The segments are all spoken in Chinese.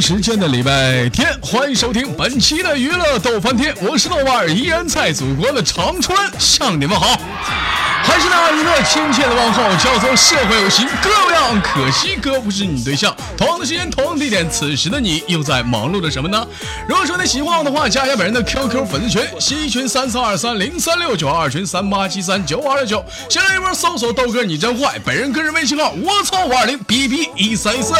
时间的礼拜天，欢迎收听本期的娱乐逗翻天，我是豆瓣儿，依然在祖国的长春向你们好。还是那一个亲切的问候，叫做社会有形哥有样，可惜哥不是你对象。同样的时间，同样的地点，此时的你又在忙碌着什么呢？如果说你喜欢我的话，加一下本人的 QQ 粉丝群，新一群三四二三零三六九，二群三八七三九五二六九，先来一波搜索豆哥你真坏，本人个人微信号我操五二零 B B 一三一四。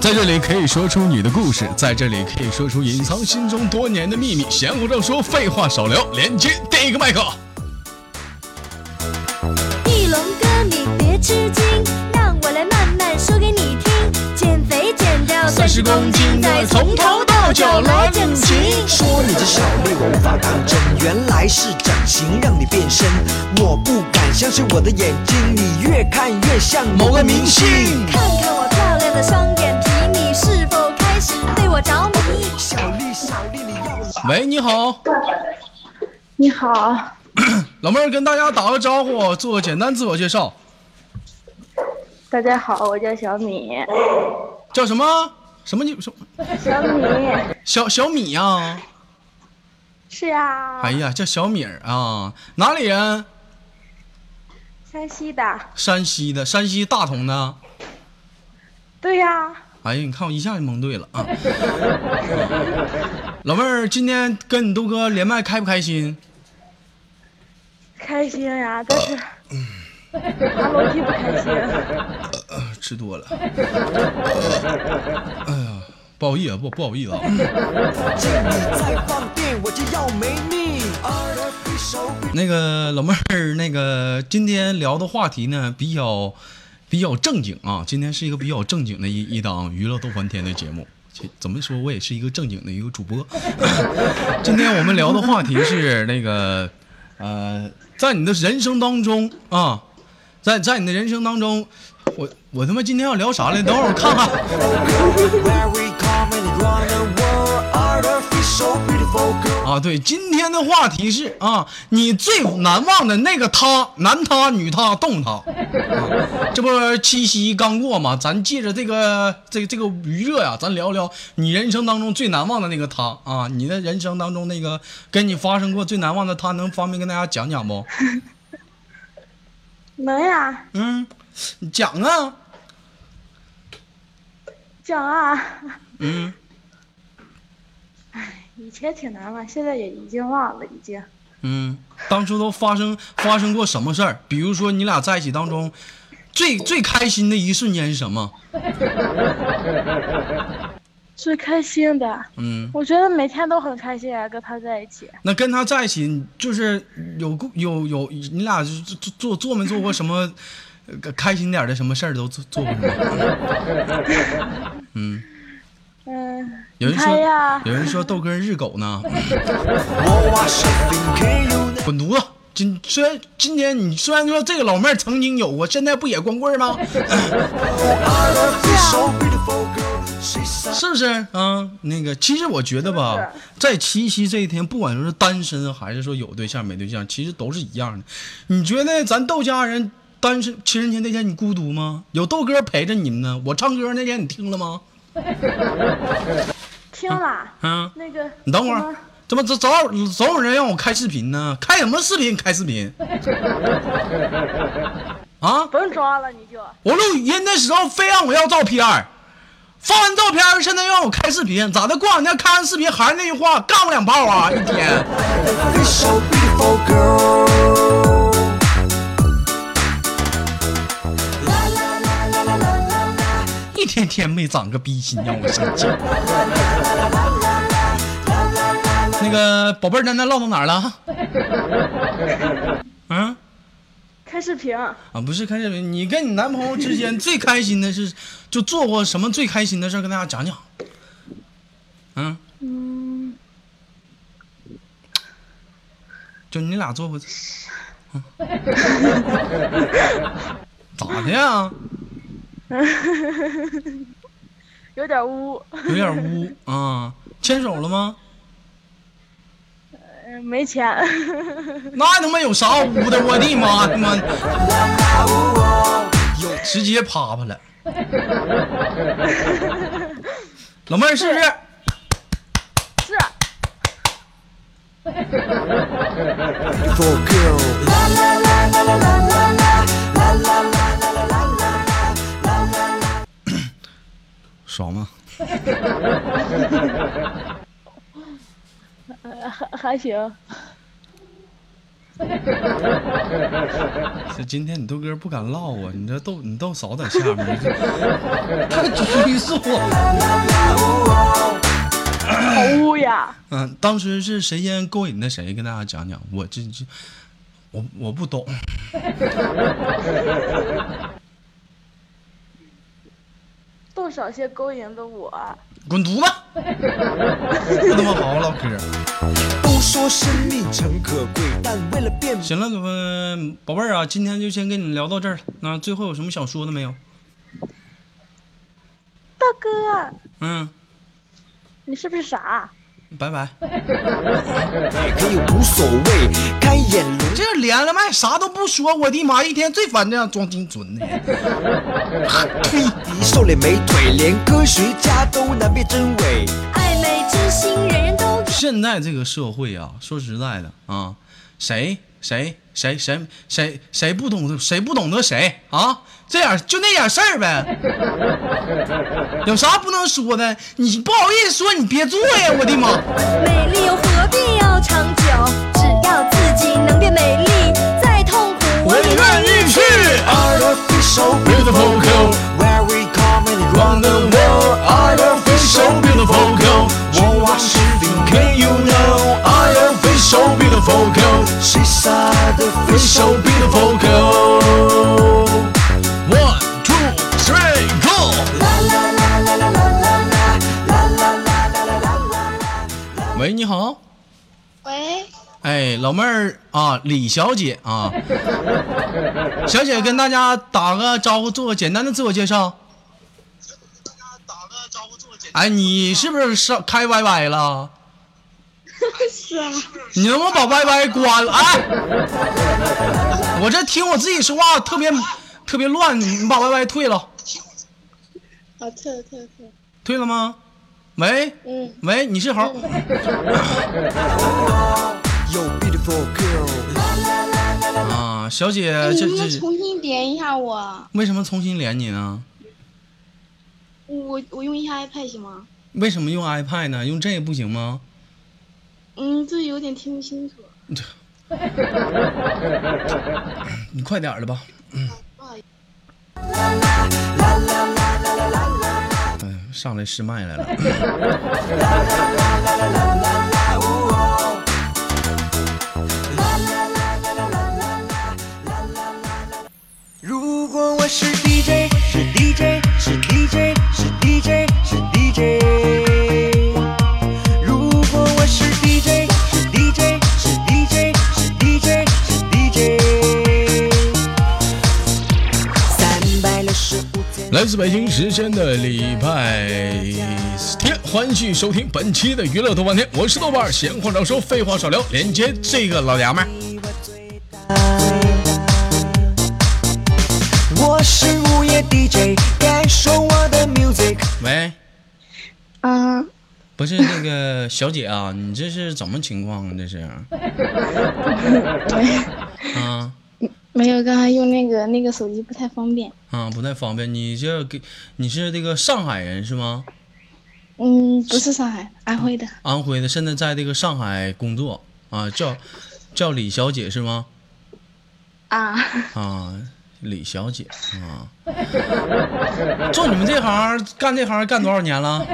在这里可以说出你的故事，在这里可以说出隐藏心中多年的秘密。闲话少说，废话少聊，连接第一个麦克。翼龙哥，你别吃惊，让我来慢慢说给你听。减肥减掉三十公斤，再从头到脚来整形。说你这小丽我无法当真，原来是整形让你变身。我不敢相信我的眼睛，你越看越像某个明星。看看我漂亮的双眼皮，你是否开始对我着迷？小丽，小丽，你要哪？喂，你好，你好，老妹儿，跟大家打个招呼，做个简单自我介绍，大家好，我叫小米，叫什么？什么你什么？小米。小小米呀、是啊，哎呀，叫小米儿啊，哪里人？山西的，山西的，山西大同的。对呀，哎呀，你看我一下就蒙对了啊！老妹儿，今天跟你豆哥连麦开不开心？开心呀，但是爬楼梯不开心，吃多了。哎呀，不好意思，不不好意思啊。那个老妹儿，那个今天聊的话题呢，比较比较正经啊。今天是一个比较正经的一一档娱乐逗翻天的节目。怎么说，我也是一个正经的一个主播。今天我们聊的话题是那个，呃，在你的人生当中啊，在在你的人生当中，我我他妈今天要聊啥来？等会儿我看看。啊，对，今天的话题是啊，你最难忘的那个他，男他、女他、动他。啊、这不七夕刚过嘛，咱借着这个这个这个余热呀，咱聊聊你人生当中最难忘的那个他啊，你的人生当中那个跟你发生过最难忘的他，能方便跟大家讲讲不？能呀，嗯，你讲啊，讲啊，嗯，哎以前挺难忘，现在也已经忘了，已经。嗯，当初都发生发生过什么事儿？比如说你俩在一起当中，最最开心的一瞬间是什么？最开心的，嗯。我觉得每天都很开心啊，跟他在一起。那跟他在一起，就是有过有有你俩就做做做没做过什么呃开心点的什么事儿都做做过什么？嗯，嗯，有人说有人说豆哥日狗呢，滚犊子！今虽然今天你虽然说这个老妹儿曾经有过，现在不也光棍吗 是不是啊？那个，其实我觉得吧，在七夕这一天，不管说是单身还是说有对象没对象，其实都是一样的。你觉得咱豆家人单身情人节那天你孤独吗？有豆哥陪着你们呢。我唱歌那天你听了吗？听了，啊，那个你等会儿怎么总总有总有人让我开视频呢？开什么视频？开视频？啊！甭装了，你就我录语音的时候非让我要照片儿，发完照片儿现在又让我开视频，咋的？过两天开完视频还是那句话，干我两炮啊！一天。天天没长个逼心，让我生气。那个宝贝儿，咱咱唠到哪儿了？嗯，开开视频，啊，不是开视频，你跟你男朋友之间最开心的是，就做过什么最开心的事儿，跟大家讲讲。嗯，嗯，就你俩做过，嗯，咋的呀？有点污，有点污啊，牵手了吗？嗯，没钱，那他妈有啥污的？我的妈他妈！有直接啪啪了。老妹儿是不是？是爽吗？还 还行，这今天你豆哥不敢唠啊，你这豆你豆嫂在下面，这太拘束了。好污呀！嗯，当时是谁先勾引的谁？跟大家讲讲。我这这，我我不懂。豆少些勾引的我，滚犊子！不他妈好好唠嗑。都说生命诚可贵，但为了变行了，呃宝贝儿啊，今天就先跟你聊到这儿了。那最后有什么想说的没有？大哥，嗯，你是不是傻？拜拜。可以无所谓，开眼龙这连了麦啥都不说，我的妈！一天最烦这样装精准的。吹笛瘦脸美腿，连科学家都难辨真伪。暧昧之心，人人都有。现在这个社会啊，说实在的啊，谁谁谁谁谁谁不懂谁不懂得谁啊？这样就那点事儿呗，有啥不能说的？你不好意思说，你别做呀！我的妈！美丽又何必要长久？只要自己能变美丽，再痛苦我也愿意去。Artificial beautiful girl, where we coming around the world. Artificial beautiful girl, beautiful girl, she's artificial beautiful girl. One two three go！喂，你好。喂，哎，老妹儿啊，李小姐啊，小姐跟大家打个招呼，做个简单的自我介绍。哎，你是不是上开 YY 了？是啊，你能不能把 YY 关了？哎，我这听我自己说话特别特别乱，你把 YY 退了，啊，退了退了退了，退了吗？喂嗯，喂，你是猴.啊，小姐，这这重新连一下我？为什么重新连你呢？我我用一下 iPad 行吗？为什么用 iPad 呢？用这个不行吗？嗯，这有点听不清楚。你快点儿的吧。不好意思，哎，上来试麦来了。自北京时间的礼拜天，欢迎收听本期的娱乐豆瓣天，我是豆瓣，闲话少说，废话少聊，连接这个老娘们儿。我是午夜 DJ，感受我的 music。喂，嗯，不是那个小姐啊，你这是怎么情况啊？这是 啊没有，刚才用那个那个手机不太方便。啊，不太方便。你这给你是这个上海人是吗？嗯，不是上海，安徽的。安徽的，现在在这个上海工作啊，叫叫李小姐是吗？啊，啊，李小姐啊，做你们这行干这行干多少年了？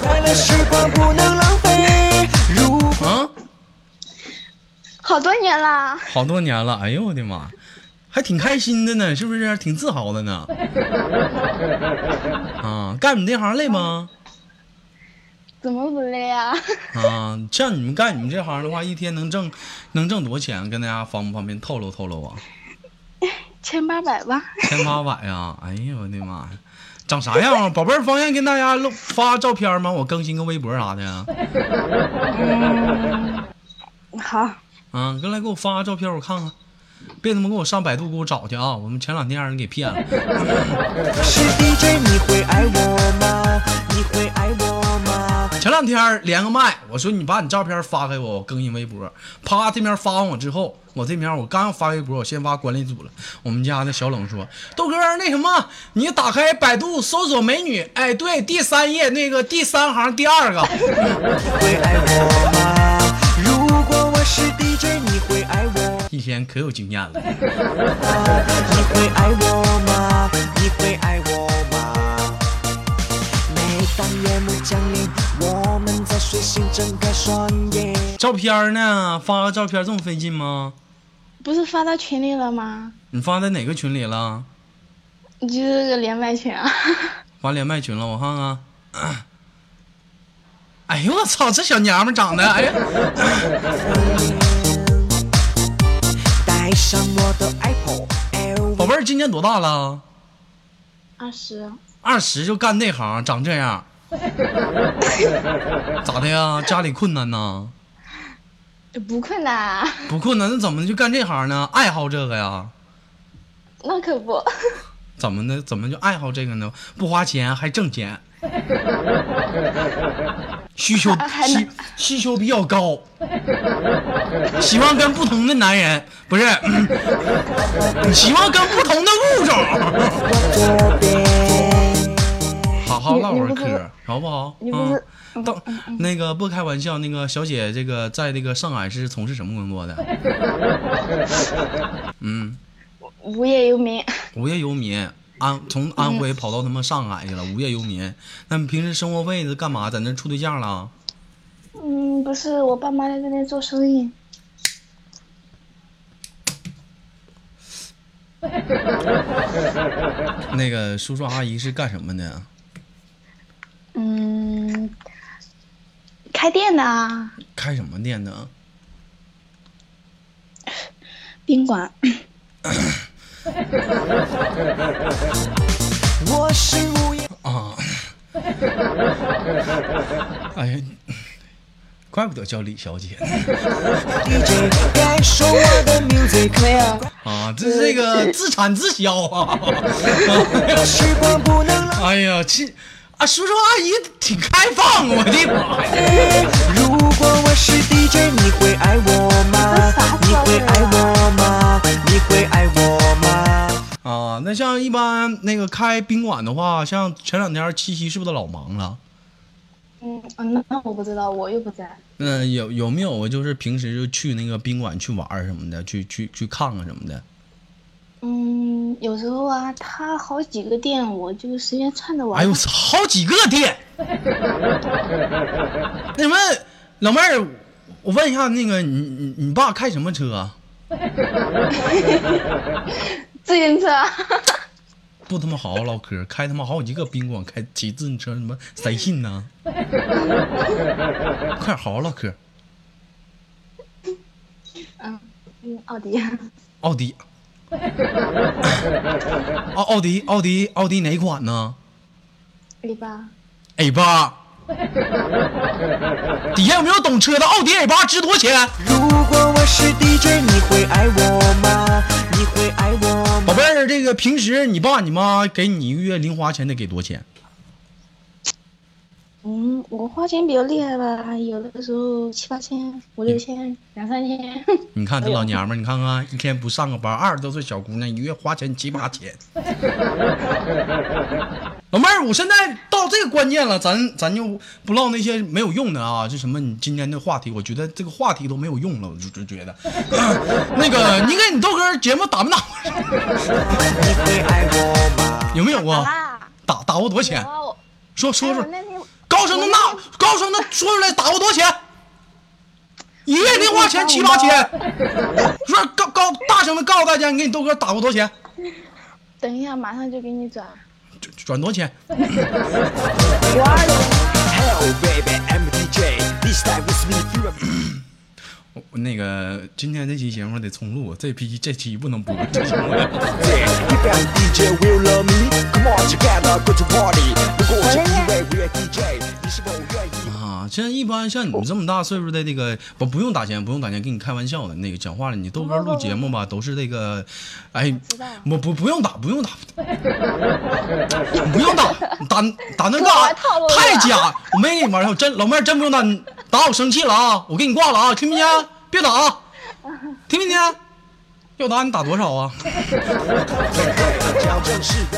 快乐时光不能浪费。如啊，好多年了。好多年了。哎呦我的妈！还挺开心的呢，是不是？挺自豪的呢。啊，干你这行累吗？怎么不累啊？啊，像你们干你们这行的话，一天能挣能挣多少钱？跟大家方不方便透露透露啊？千八百吧。千八百呀！哎呀，我的妈呀！长啥样啊？宝贝儿，方便跟大家露发照片吗？我更新个微博啥的嗯。好，啊，过来给我发个照片，我看看。别他妈给我上百度给我找去啊！我们前两天让人给骗了。是 DJ，你会爱我吗？你会爱我吗？前两天连个麦，我说你把你照片发给我，我更新微博。啪，这边发完我之后，我这边我刚要发微博，我先发管理组了。我们家那小冷说：“豆哥，那什么，你打开百度搜索美女，哎，对，第三页那个第三行第二个。我一天可有经验了。你会爱我吗？你会爱我吗？每当夜幕降临，我们在睡醒睁开双眼。照片呢？发个照片这么费劲吗？不是发到群里了吗？你发在哪个群里了？就是个连麦群啊。发连麦群了，我看看。哎呦我操，这小娘们长得，哎呀，带上我的 Apple 宝贝儿今年多大了？二十，二十就干这行，长这样，咋的呀？家里困难呐？不困难啊，不困难，那怎么就干这行呢？爱好这个呀？那可不。怎么的？怎么就爱好这个呢？不花钱还挣钱，需求需需求比较高，喜欢跟不同的男人，不是，嗯喜欢跟不同的物种，好好唠会儿嗑，好不好？你不是嗯，到那个不开玩笑，那个小姐，这个在那个上海是从事什么工作的？嗯，无业游民，无业游民，安从安徽跑到他妈上海去了，无业游民。那你平时生活费是干嘛？在那处对象了？嗯，不是，我爸妈在那边做生意。那个叔叔阿姨是干什么的？嗯，开店的啊，开什么店的？宾馆。我是无业啊，哎呀，怪不得叫李小姐 DJ，感受我的有，啊，这是这个自产自销啊！哎呀，这啊，叔叔阿姨挺开放，我的妈呀！如果我是 DJ，你会爱我吗？你会爱我吗？那像一般那个开宾馆的话，像前两天七夕是不是都老忙了？嗯，啊那那我不知道，我又不在。嗯，有有没有就是平时就去那个宾馆去玩什么的，去去去看看什么的？嗯，有时候啊，他好几个店，我就随便串着玩。哎呦，好几个店。那什么，老妹儿，我问一下，那个你你你爸开什么车啊？自行车。不他妈好好唠嗑，开他妈好几个宾馆，开骑自行车，什么谁信呢？快点好好唠嗑。嗯，嗯，奥迪。奥迪，奥奥迪奥迪奥迪哪款呢 A 八。？A 八。底下有没有懂车的？奥迪 A 八值多少钱？如果我是 DJ，你会爱我吗？你会爱我？宝贝儿，这个平时你爸你妈给你一个月零花钱得给多少钱？嗯，我花钱比较厉害吧，有的时候七八千、五六千、两三千。你看这老娘们儿，你看看一天不上个班，二十多岁小姑娘，一月花钱七八千。老妹儿，我现在到这个关键了，咱咱就不唠那些没有用的啊，就什么你今天的话题，我觉得这个话题都没有用了，我就就觉得，那个你给你豆哥节目打没打？你会爱我吗？有没有啊？啊，打打过多少钱？说说说高声的呐，高声的说出来，打过多少钱？一个月零花钱七八千。说高高大声的告诉大家，你给你豆哥打过多少钱？等一下，马上就给你转。转转多少钱？那个今天这期节目得重录，这批这期不能播，这期我 Yeah, if 啊，现在一般像你这么大岁数的这个，不不用打钱，不用打钱，跟你开玩笑的。那个讲话了，你豆哥录节目吧，都是这个，哎，我不不用打，不用打，不用打，打打那干啥？太假！我没跟你玩笑，真老妹儿真不用打，你打我生气了啊！我给你挂了啊，听没听？别打啊，听没听？要打你打多少啊？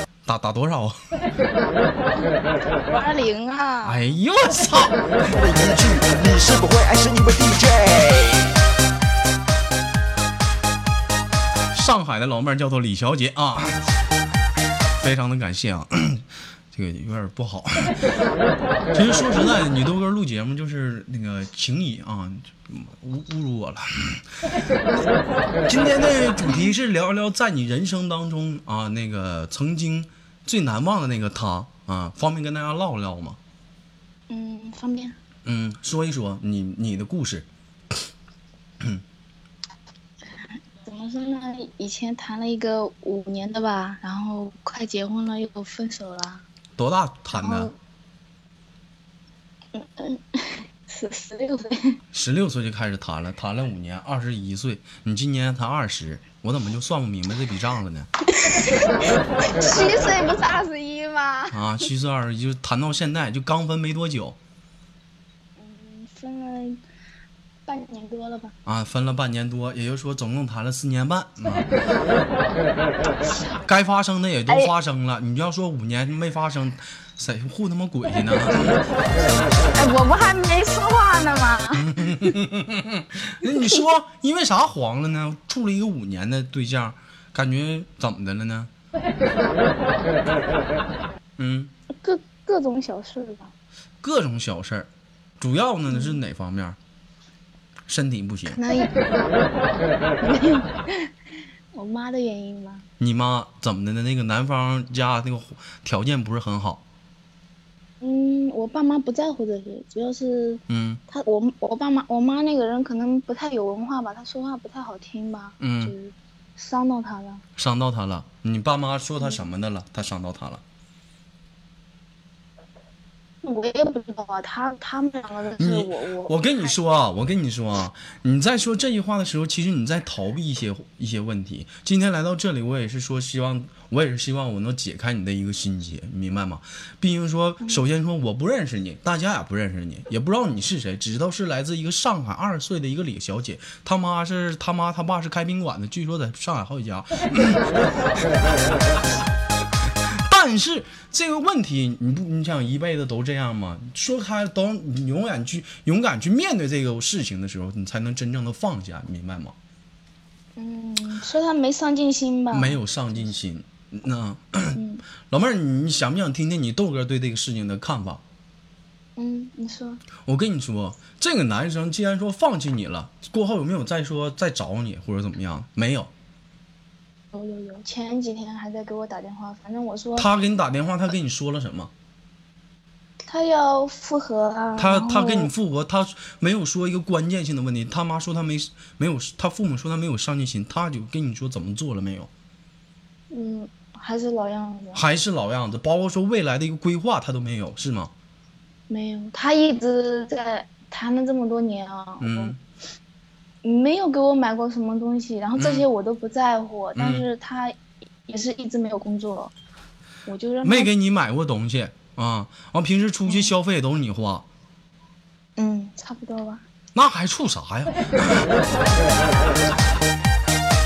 打打多少啊？五二零啊！哎呦我操！的一句你是否会爱上一位 DJ 上海的老妹儿叫做李小姐啊，非常的感谢啊，这个有点不好。其实说实在的，你豆哥录节目就是那个情谊啊，侮侮辱我了。今天的主题是聊一聊在你人生当中啊，那个曾经最难忘的那个他啊，方便跟大家唠唠吗？嗯，方便。嗯，说一说你你的故事。怎么说呢？以前谈了一个五年的吧，然后快结婚了又分手了，多大谈的？嗯 十十六岁。十六岁就开始谈了，谈了五年，二十一岁，你今年才二十，我怎么就算不明白这笔账了呢？七岁不是二十一吗？啊，虚岁二十一，就谈到现在，就刚分没多久嗯，分了半年多了吧？啊，分了半年多，也就是说总共谈了四年半啊。该发生的也都发生了，你要说五年没发生，谁护他妈鬼去呢？哎，我不还没说话呢吗？那你说因为啥黄了呢？处了一个五年的对象，感觉怎么的了呢？嗯。各各种小事吧。各种小事儿，主要呢是哪方面？身体不行，我妈的原因吧。你妈怎么的呢？那个男方家那个条件不是很好，嗯，我爸妈不在乎这些，主要是嗯他我我爸妈我妈那个人可能不太有文化吧，她说话不太好听吧，嗯就是伤到他了。伤到他了。你爸妈说他什么的了？他伤到他了。我也不知道啊，他他们两个的事你我我我跟你说啊，我跟你说啊，你在说这句话的时候，其实你在逃避一些一些问题。今天来到这里，我也是说希望，我也是希望我能解开你的一个心结，你明白吗？毕竟说，首先说我不认识你，大家也不认识你，也不知道你是谁，只知道是来自一个上海二十岁的一个李小姐，他妈是他妈他爸是开宾馆的，据说在上海好几家。但是这个问题，你不，你想一辈子都这样吗？说开，都你永远去勇敢去面对这个事情的时候，你才能真正的放下，你明白吗？嗯，说他没上进心吧？没有上进心。那嗯老妹儿，你你想不想听听你豆哥对这个事情的看法？嗯，你说我跟你说，这个男生既然说放弃你了，过后有没有再说再找你或者怎么样？没有，有有有，前几天还在给我打电话，反正我说他给你打电话，他跟你说了什么？他要复合啊，他他跟你复合，他没有说一个关键性的问题。他妈说他没没有，他父母说他没有上进心，他就跟你说怎么做了没有？嗯，还是老样子，还是老样子，包括说未来的一个规划他都没有，是吗？没有，他一直在谈了这么多年啊，嗯，我没有给我买过什么东西，然后这些嗯我都不在乎，但是他也是一直没有工作，我就让没给你买过东西啊，完平时出去消费都是你花，嗯，差不多吧。那还处啥呀？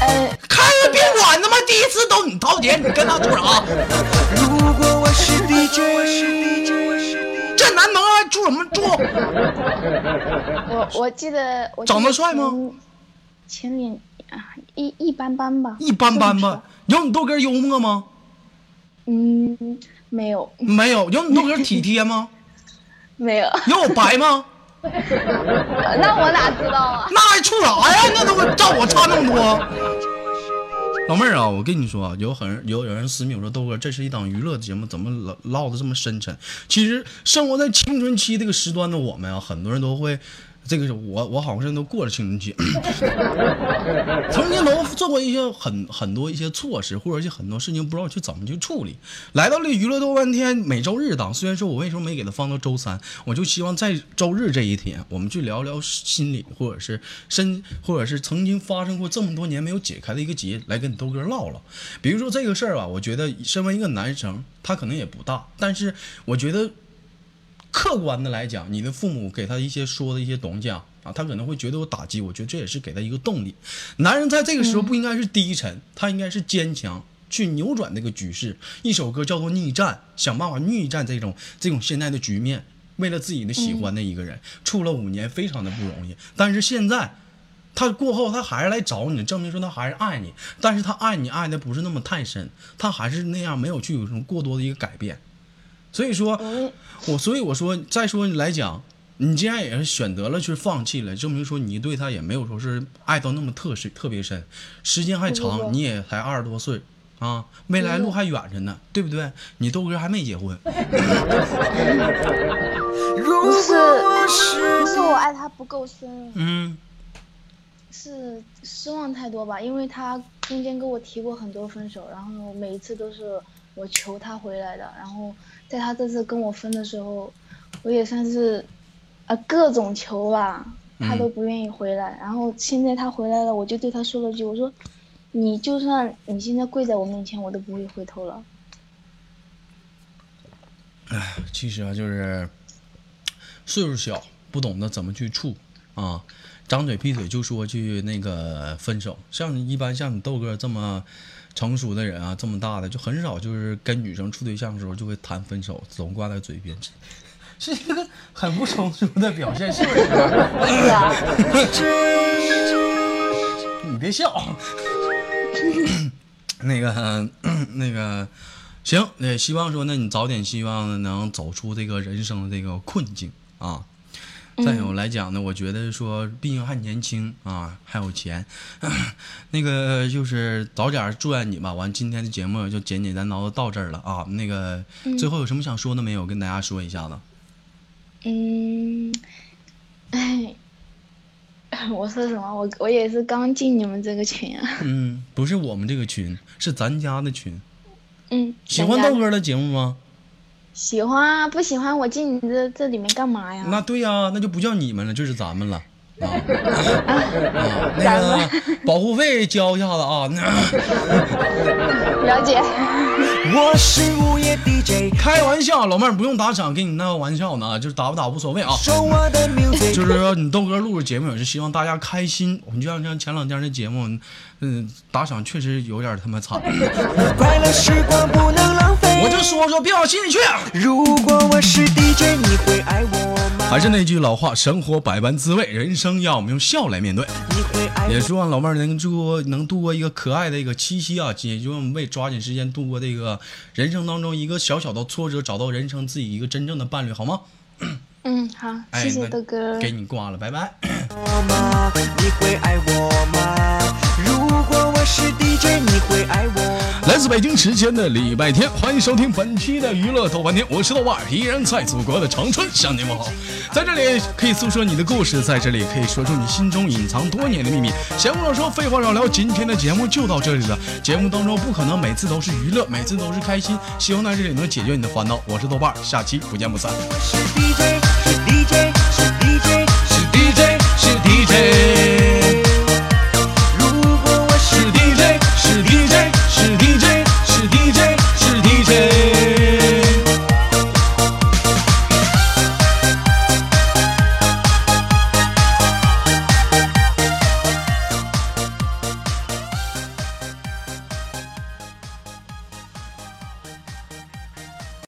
哎，开个宾馆他妈第一次都你掏钱，你跟他处啥？如果我是 DJ 这男朋友还住什么住？我我记得我长得帅吗前？前脸啊，一一般般吧。一般般吧。有你豆哥幽默吗？嗯，没有没有。有你豆哥体贴吗？没有，有我白吗？那我哪知道啊？那还处啥呀？那都照我差那么多。老妹儿啊，我跟你说啊，有很有有人私密我说豆哥，这是一档娱乐节目，怎么唠唠的这么深沉？其实生活在青春期这个时段的我们啊，很多人都会。这个是我，我好像都过了青春期，曾经都做过一些很很多一些措施，或者是很多事情不知道去怎么去处理。来到了娱乐多半天每周日档，虽然说我为什么没给他放到周三，我就希望在周日这一天，我们去聊聊心理，或者是身，或者是曾经发生过这么多年没有解开的一个结，来跟你豆哥唠唠。比如说这个事儿吧，我觉得身为一个男生，他可能也不大，但是我觉得。客观的来讲，你的父母给他一些说的一些东西啊，啊，他可能会觉得有打击。我觉得这也是给他一个动力。男人在这个时候不应该是低沉，他应该是坚强，去扭转这个局势。一首歌叫做《逆战》，想办法逆战这种这种现在的局面。为了自己的喜欢的一个人，处了五年，非常的不容易。但是现在，他过后他还是来找你，证明说他还是爱你。但是他爱你爱的不是那么太深，他还是那样，没有去有什么过多的一个改变。所以说，我所以我说，再说来讲，你既然也是选择了去放弃了，证明说你对他也没有说是爱到那么特深特别深，时间还长，你也才二十多岁啊，未来路还远着呢，对不对？你豆哥还没结婚。不是，不是我爱他不够深，嗯，是失望太多吧？因为他中间跟我提过很多分手，然后每一次都是我求他回来的，然后。在他这次跟我分的时候，我也算是，呃，各种求吧，他都不愿意回来。然后现在他回来了，我就对他说了句：“我说，你就算你现在跪在我面前，我都不会回头了。”哎，其实啊，就是岁数小，不懂得怎么去处啊，张嘴闭嘴就说去那个分手。像一般像你豆哥这么。成熟的人啊，这么大的就很少，就是跟女生处对象的时候就会谈分手，总挂在嘴边，是一个很不成熟的表现，是不是？你别笑。那个，那个，行，也希望说，那你早点希望能走出这个人生的这个困境啊。再有来讲呢，我觉得说，毕竟还年轻啊，还有钱，那个就是早点祝愿你吧。完，今天的节目就简简单单的到这儿了啊。那个最后有什么想说的没有？跟大家说一下子。嗯，哎，我说什么？我我也是刚进你们这个群啊。嗯，不是我们这个群，是咱家的群。嗯。喜欢豆哥的节目吗？喜欢啊，不喜欢我进你这这里面干嘛呀？那对呀，那就不叫你们了，就是咱们了啊 啊！那个 保护费交一下子啊。了解。我是午夜 DJ，开玩笑，老妹儿不用打赏，给你那个玩笑呢，就是打不打无所谓啊。就是说你豆哥录的节目也是希望大家开心。我们就像像前两天的节目，嗯，打赏确实有点他妈惨。快乐时光不能浪费。我就说说，别往心里去。如果我是 DJ，你会爱我吗？还是那句老话，生活百般滋味，人生要我们用笑来面对。你会爱也希望老妹儿能度能度过一个可爱的一个七夕啊，也希望我们为抓紧时间度过这个人生当中一个小小的挫折，找到人生自己一个真正的伴侣，好吗？嗯，好，谢谢豆哥。给你挂了，拜拜。你会爱我吗？如果我是 DJ，你会爱我吗？来自北京时间的礼拜天，欢迎收听本期的娱乐豆瓣天，我是豆瓣儿，依然在祖国的长春向你问好。在这里可以诉说你的故事，在这里可以说出你心中隐藏多年的秘密。闲话少说，废话少聊，今天的节目就到这里了。节目当中不可能每次都是娱乐，每次都是开心，希望在这里能解决你的烦恼。我是豆瓣儿，下期不见不散。我是 DJ，是